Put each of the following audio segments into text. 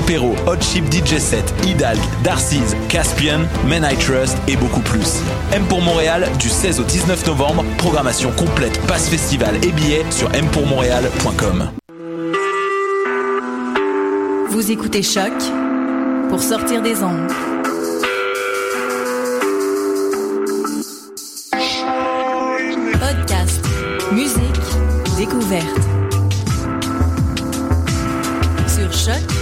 Perrault, Hot Chip DJ Set, Hidalg, Darcy's, Caspian, Men I Trust et beaucoup plus. M pour Montréal du 16 au 19 novembre, programmation complète, passe festival et billets sur mpourmontréal.com. Vous écoutez Choc pour sortir des ondes. Podcast, musique, découverte. Sur choc.ca.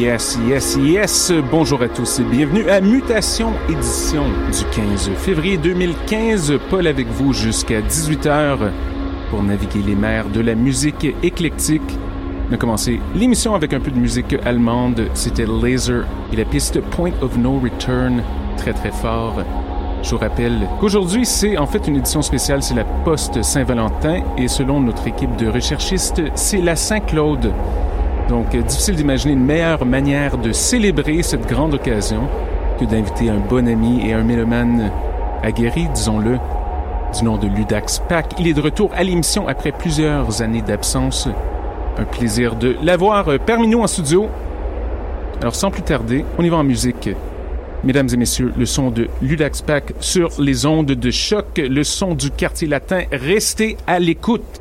Yes, yes, yes. Bonjour à tous et bienvenue à Mutation édition du 15 février 2015. Paul avec vous jusqu'à 18h pour naviguer les mers de la musique éclectique. On a commencé l'émission avec un peu de musique allemande. C'était Laser et la piste Point of No Return. Très très fort. Je vous rappelle qu'aujourd'hui, c'est en fait une édition spéciale, c'est la Poste Saint-Valentin et selon notre équipe de recherchistes, c'est la Saint-Claude. Donc, euh, difficile d'imaginer une meilleure manière de célébrer cette grande occasion que d'inviter un bon ami et un mélomane aguerri, disons-le, du nom de Ludax Pack. Il est de retour à l'émission après plusieurs années d'absence. Un plaisir de l'avoir euh, parmi nous en studio. Alors, sans plus tarder, on y va en musique. Mesdames et messieurs, le son de Ludax Pack sur les ondes de choc, le son du quartier latin. Restez à l'écoute.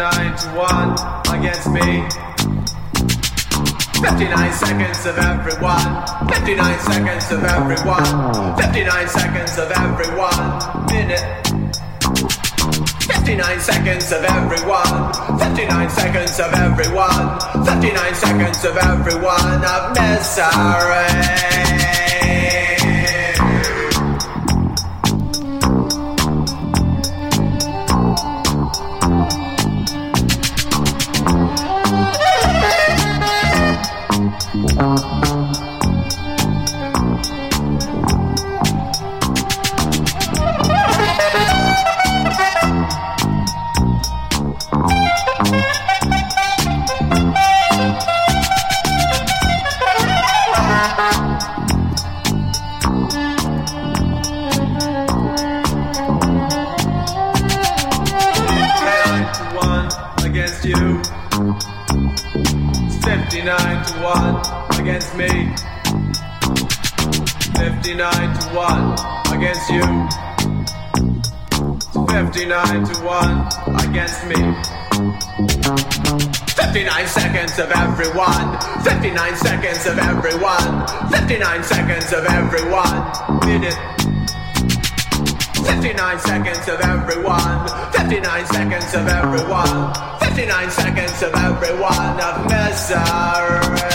59 to 1 against me. 59 seconds of everyone. 59 seconds of everyone. 59 seconds of everyone. Minute. 59 seconds of everyone. 59 seconds of everyone. 59 seconds of everyone of misery. 59 to 1 against me. 59 seconds of everyone. 59 seconds of everyone. 59 seconds of everyone. Minute. 59 seconds of everyone. 59 seconds of everyone. 59 seconds of everyone of misery.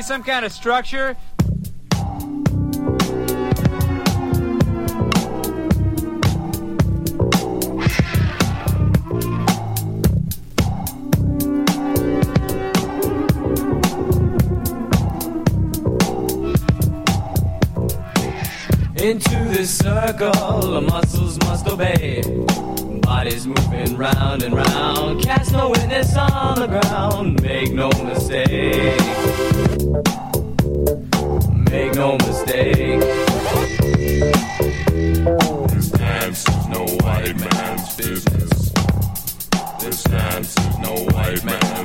Some kind of structure. Into this circle, the muscles must obey. Bodies moving round and round. Cast no witness on the ground. Make no mistake make no mistake. This dance is no white man's business. This dance is no white man's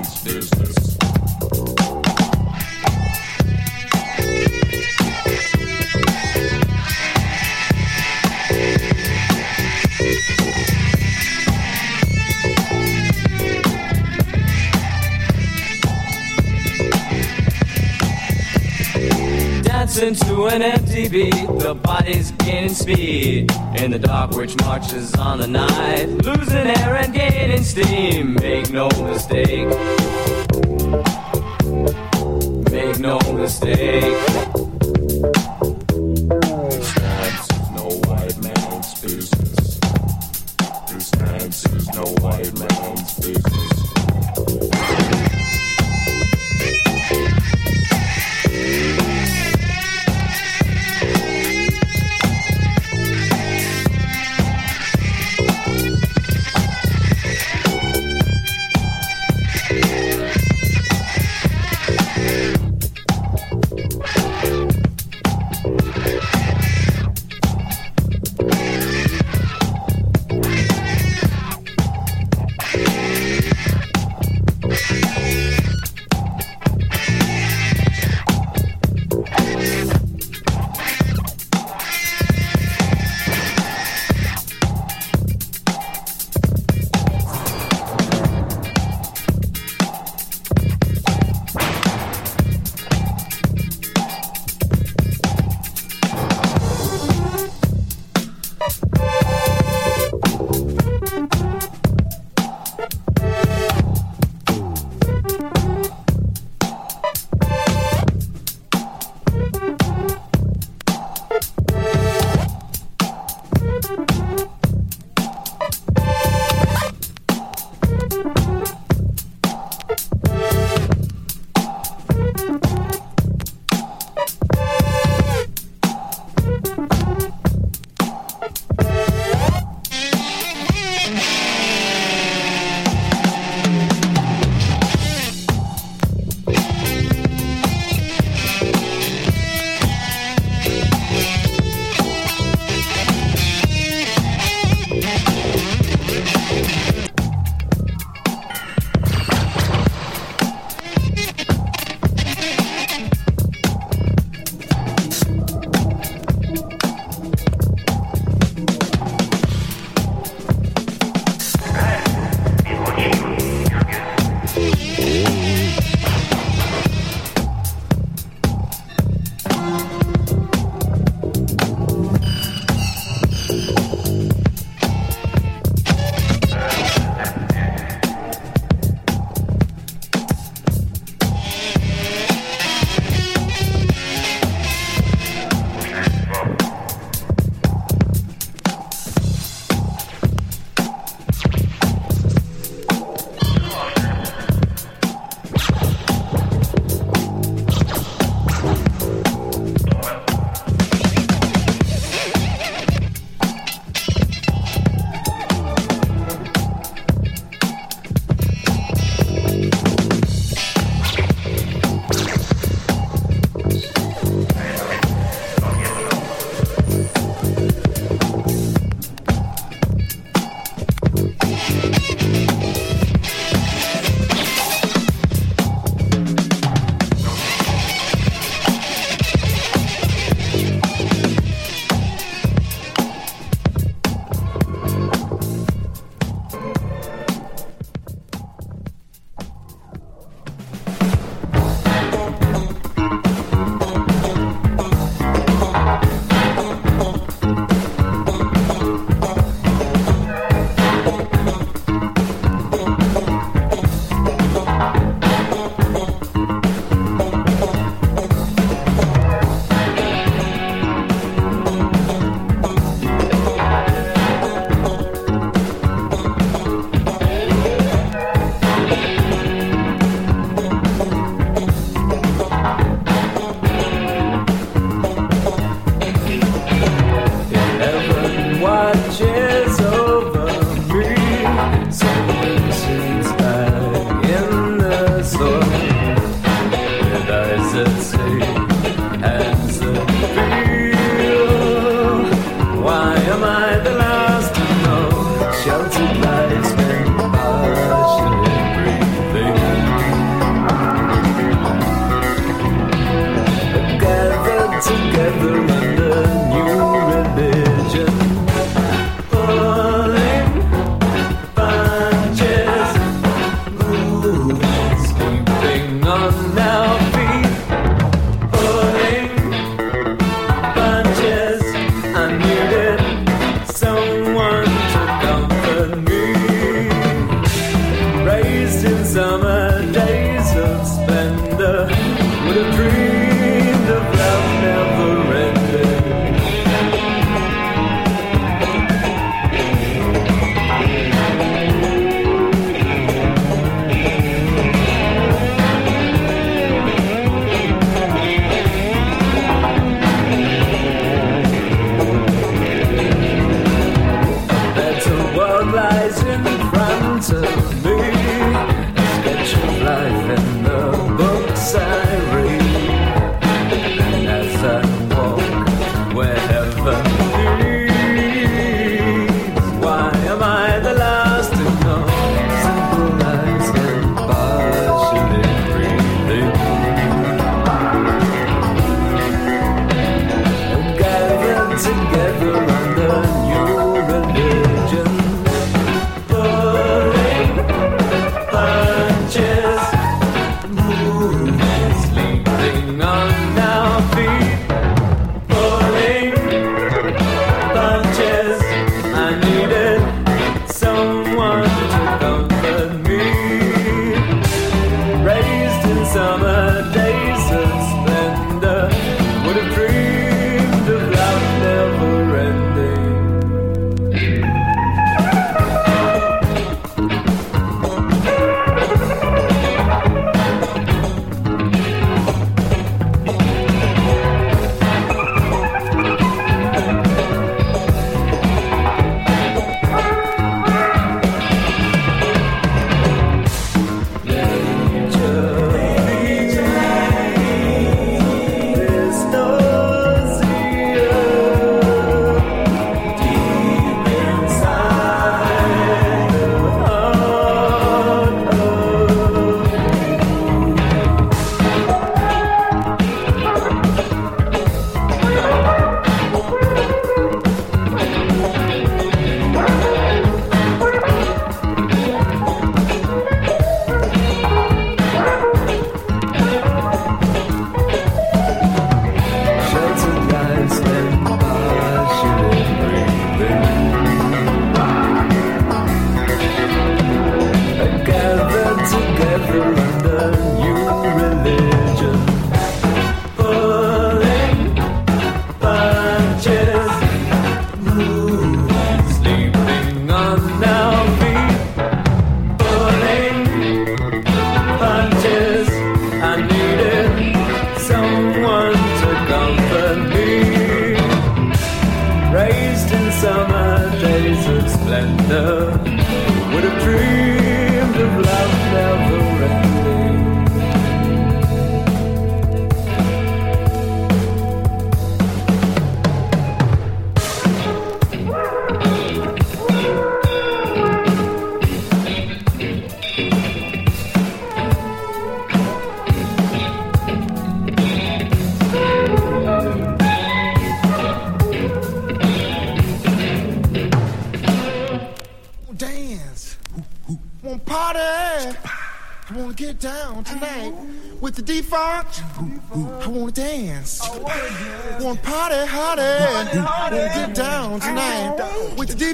into an empty beat. The body's gaining speed in the dark, which marches on the night, losing air and gaining steam. Make no mistake. Make no mistake.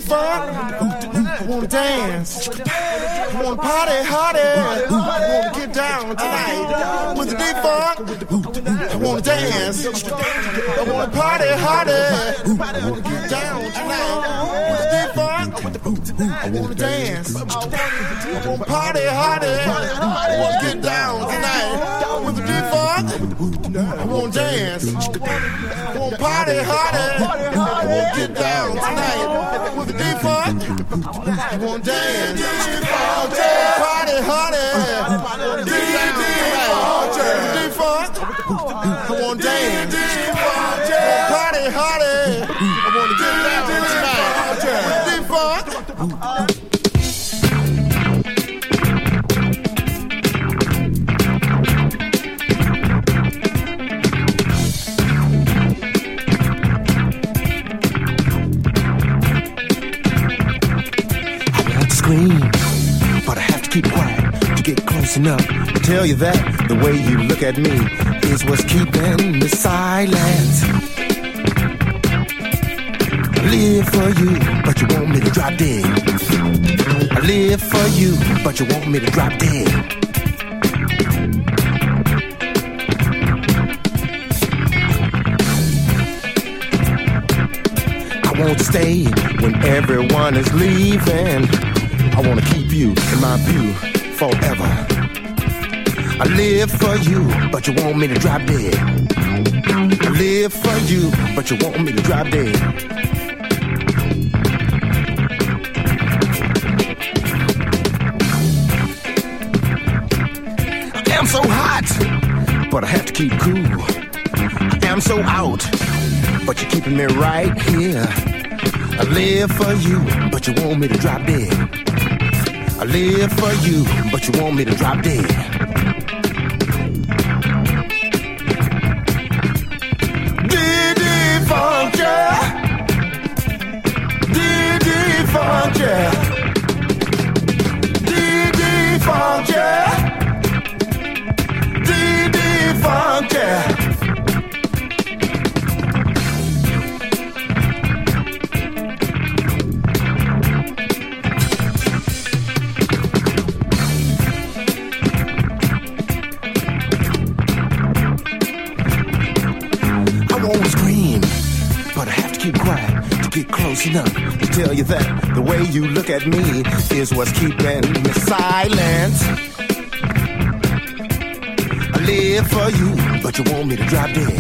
The. I wanna dance. I wanna party, hardy. I wanna get down tonight with the defunct. I wanna dance. I wanna party, hardy. I wanna get down tonight with the defunct. I wanna dance. I wanna party, hardy. I wanna get down tonight. I wanna dance. I wanna party, hardy. I wanna get down tonight with the defunct. I wanna dance. Scream, but I have to keep quiet to get close enough to tell you that the way you look at me is what's keeping me silent. I live for you, but you want me to drop dead. I live for you, but you want me to drop dead. I won't stay when everyone is leaving. I wanna keep you in my view forever. I live for you, but you want me to drop dead. I live for you, but you want me to drop dead. I am so hot, but I have to keep cool. I am so out, but you're keeping me right here. I live for you, but you want me to drop dead. I live for you, but you want me to drop dead. Tell you that the way you look at me is what's keeping me silent. I live for you, but you want me to drop dead.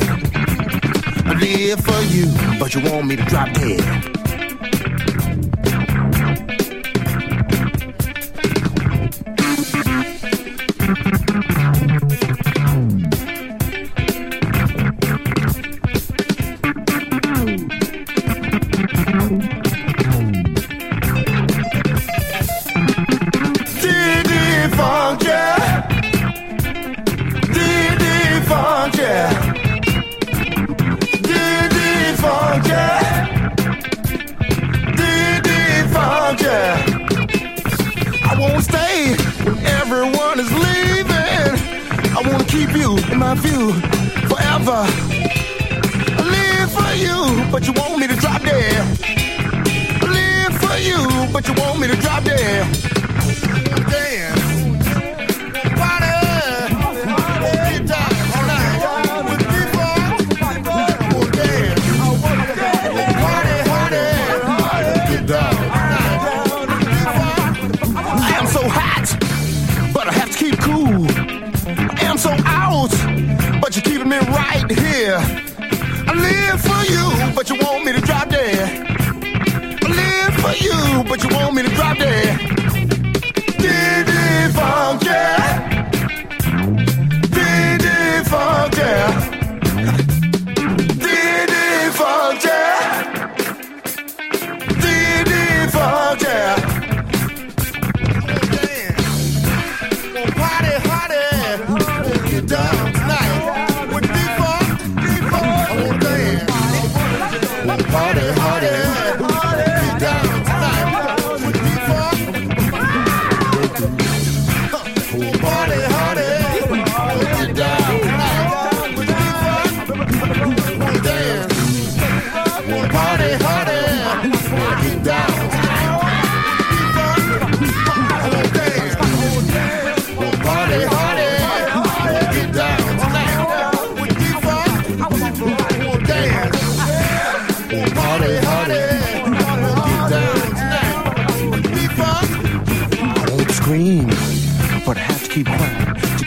I live for you, but you want me to drop dead.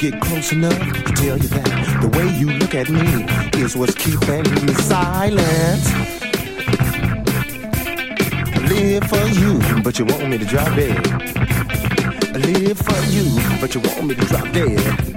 Get close enough to tell you that the way you look at me is what's keeping me silent. I live for you, but you want me to drop dead. I live for you, but you want me to drop dead.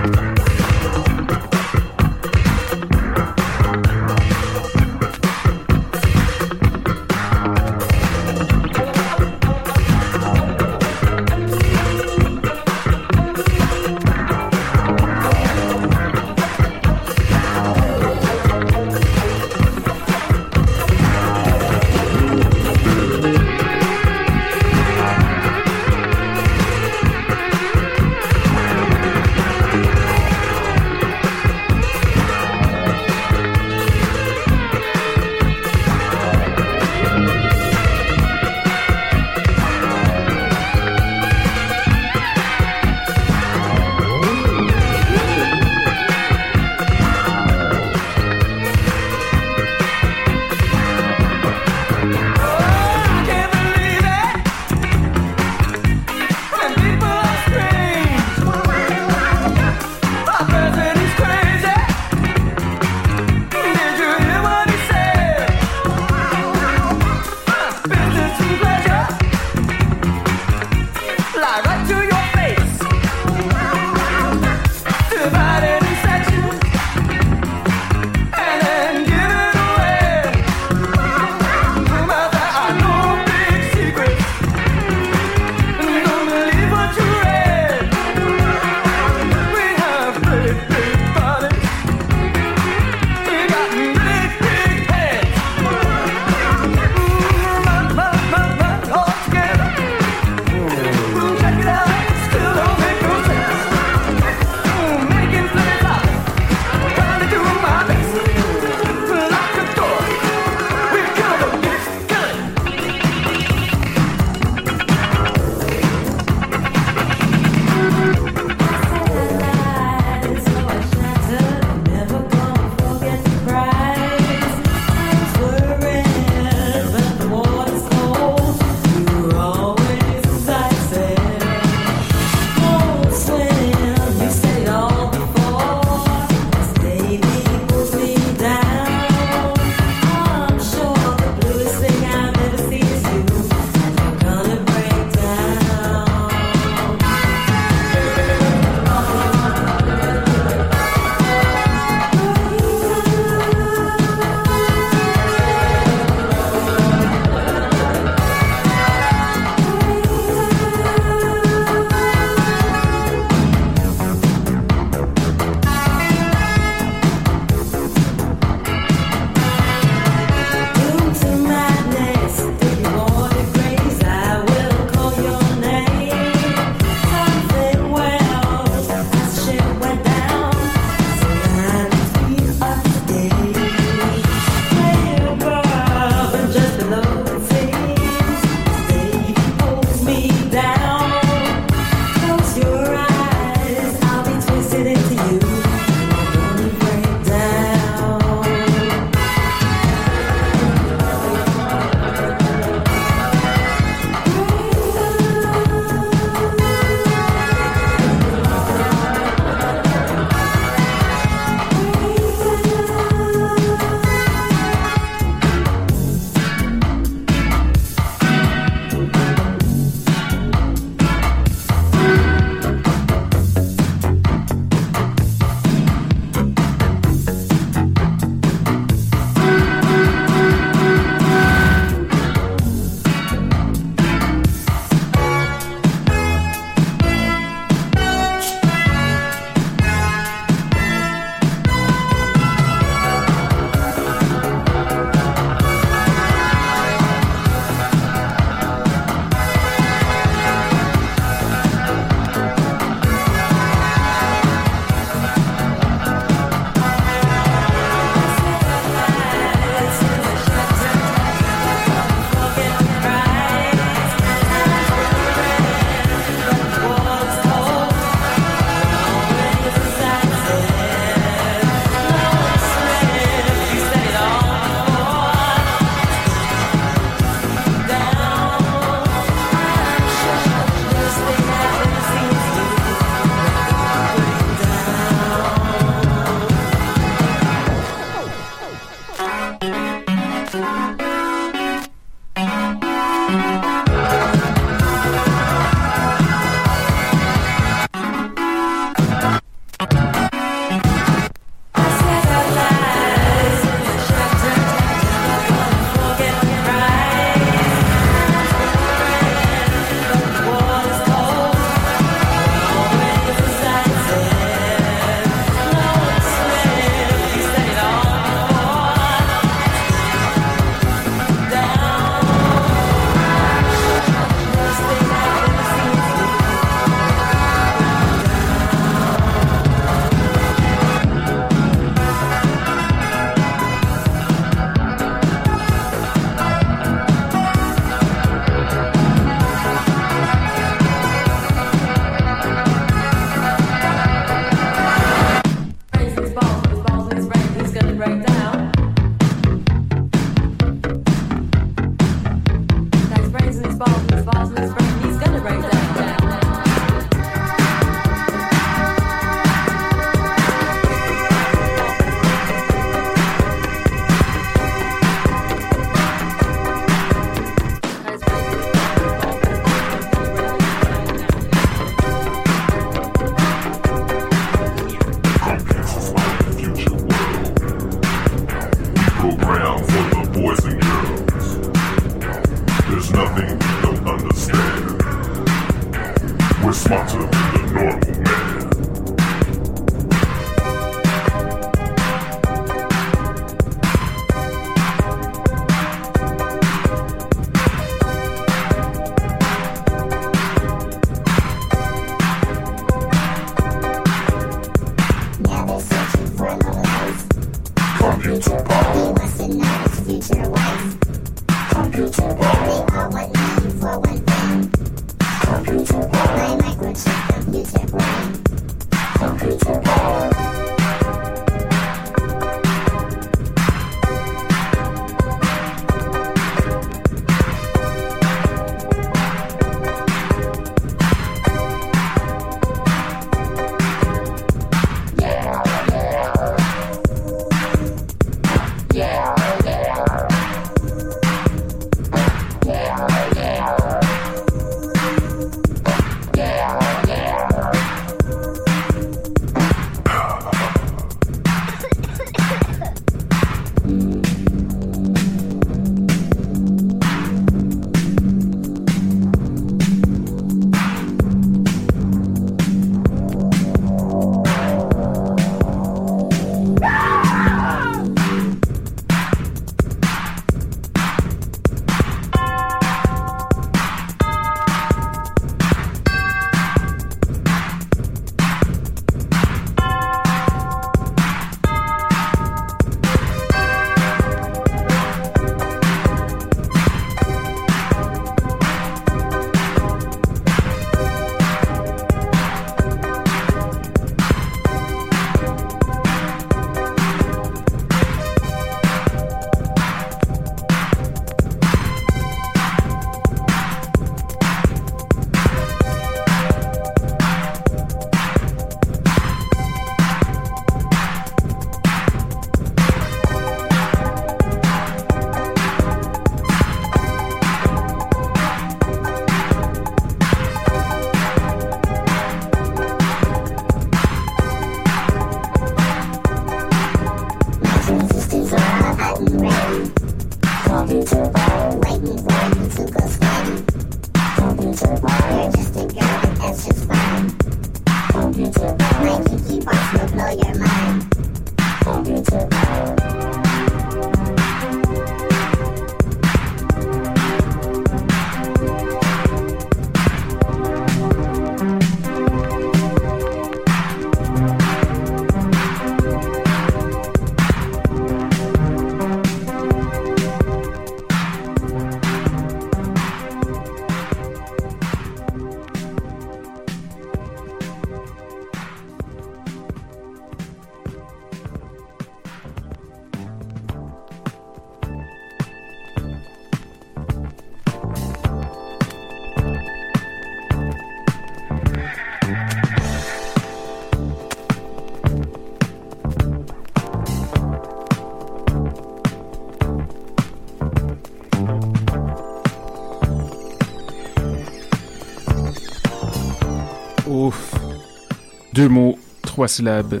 Deux mots, trois syllabes.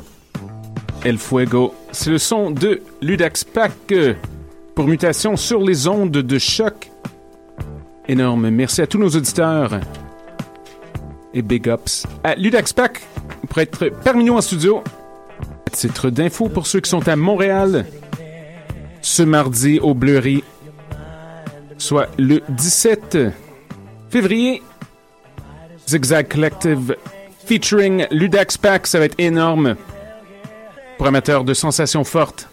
El Fuego. C'est le son de Ludax Pack euh, pour mutation sur les ondes de choc. Énorme. Merci à tous nos auditeurs. Et big ups à Ludax Pack pour être parmi nous en studio. Titre d'info pour ceux qui sont à Montréal ce mardi au Bleury, soit le 17 février. Zigzag Collective featuring Ludax Pack, ça va être énorme. Pour amateurs de sensations fortes.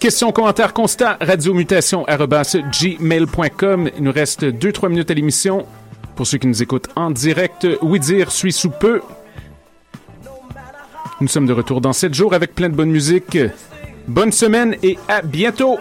Questions, commentaires, constats, radiomutation gmail.com. Il nous reste 2-3 minutes à l'émission. Pour ceux qui nous écoutent en direct, oui dire suit sous peu. Nous sommes de retour dans 7 jours avec plein de bonne musique. Bonne semaine et à bientôt!